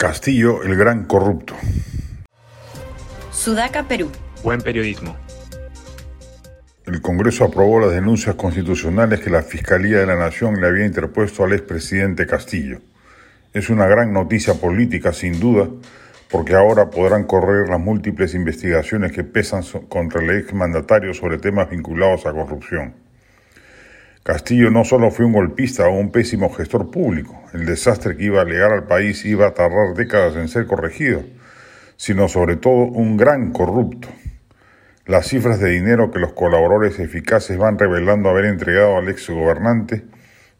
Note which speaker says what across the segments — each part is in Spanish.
Speaker 1: Castillo, el gran corrupto.
Speaker 2: Sudaca, Perú.
Speaker 3: Buen periodismo.
Speaker 1: El Congreso aprobó las denuncias constitucionales que la Fiscalía de la Nación le había interpuesto al expresidente Castillo. Es una gran noticia política, sin duda, porque ahora podrán correr las múltiples investigaciones que pesan contra el exmandatario sobre temas vinculados a corrupción. Castillo no solo fue un golpista o un pésimo gestor público, el desastre que iba a llegar al país iba a tardar décadas en ser corregido, sino sobre todo un gran corrupto. Las cifras de dinero que los colaboradores eficaces van revelando haber entregado al ex gobernante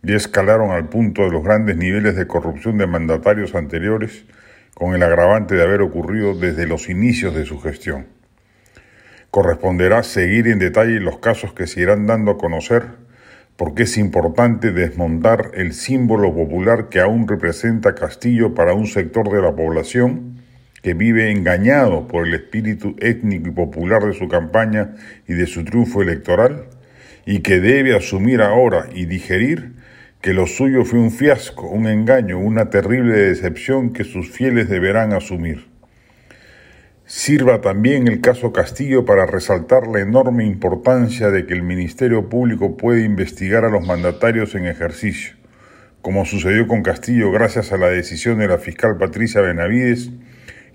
Speaker 1: ya escalaron al punto de los grandes niveles de corrupción de mandatarios anteriores, con el agravante de haber ocurrido desde los inicios de su gestión. Corresponderá seguir en detalle los casos que se irán dando a conocer porque es importante desmontar el símbolo popular que aún representa Castillo para un sector de la población que vive engañado por el espíritu étnico y popular de su campaña y de su triunfo electoral, y que debe asumir ahora y digerir que lo suyo fue un fiasco, un engaño, una terrible decepción que sus fieles deberán asumir. Sirva también el caso Castillo para resaltar la enorme importancia de que el Ministerio Público puede investigar a los mandatarios en ejercicio, como sucedió con Castillo gracias a la decisión de la fiscal Patricia Benavides,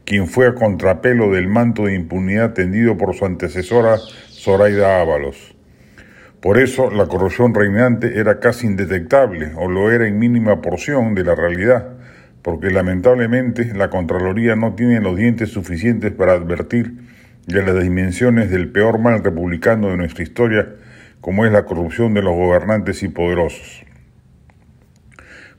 Speaker 1: quien fue a contrapelo del manto de impunidad tendido por su antecesora Zoraida Ábalos. Por eso la corrupción reinante era casi indetectable, o lo era en mínima porción de la realidad, porque lamentablemente la Contraloría no tiene los dientes suficientes para advertir de las dimensiones del peor mal republicano de nuestra historia, como es la corrupción de los gobernantes y poderosos.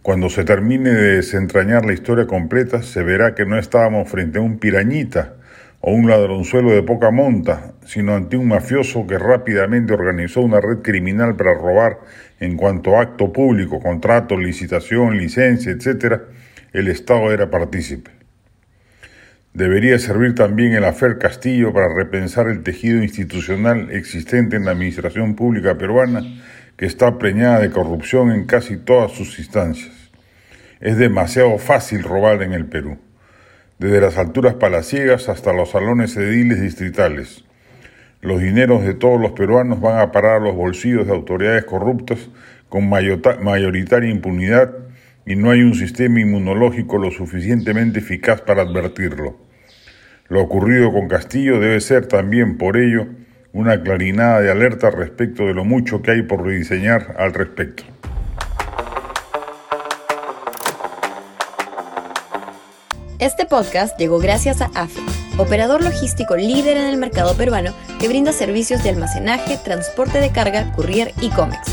Speaker 1: Cuando se termine de desentrañar la historia completa, se verá que no estábamos frente a un pirañita o un ladronzuelo de poca monta, sino ante un mafioso que rápidamente organizó una red criminal para robar en cuanto a acto público, contrato, licitación, licencia, etc., el Estado era partícipe. Debería servir también el afer Castillo para repensar el tejido institucional existente en la administración pública peruana, que está preñada de corrupción en casi todas sus instancias. Es demasiado fácil robar en el Perú, desde las alturas palaciegas hasta los salones ediles distritales. Los dineros de todos los peruanos van a parar a los bolsillos de autoridades corruptas con mayoritaria impunidad y no hay un sistema inmunológico lo suficientemente eficaz para advertirlo. Lo ocurrido con Castillo debe ser también por ello una clarinada de alerta respecto de lo mucho que hay por rediseñar al respecto.
Speaker 2: Este podcast llegó gracias a AFE, operador logístico líder en el mercado peruano que brinda servicios de almacenaje, transporte de carga, courier y cómics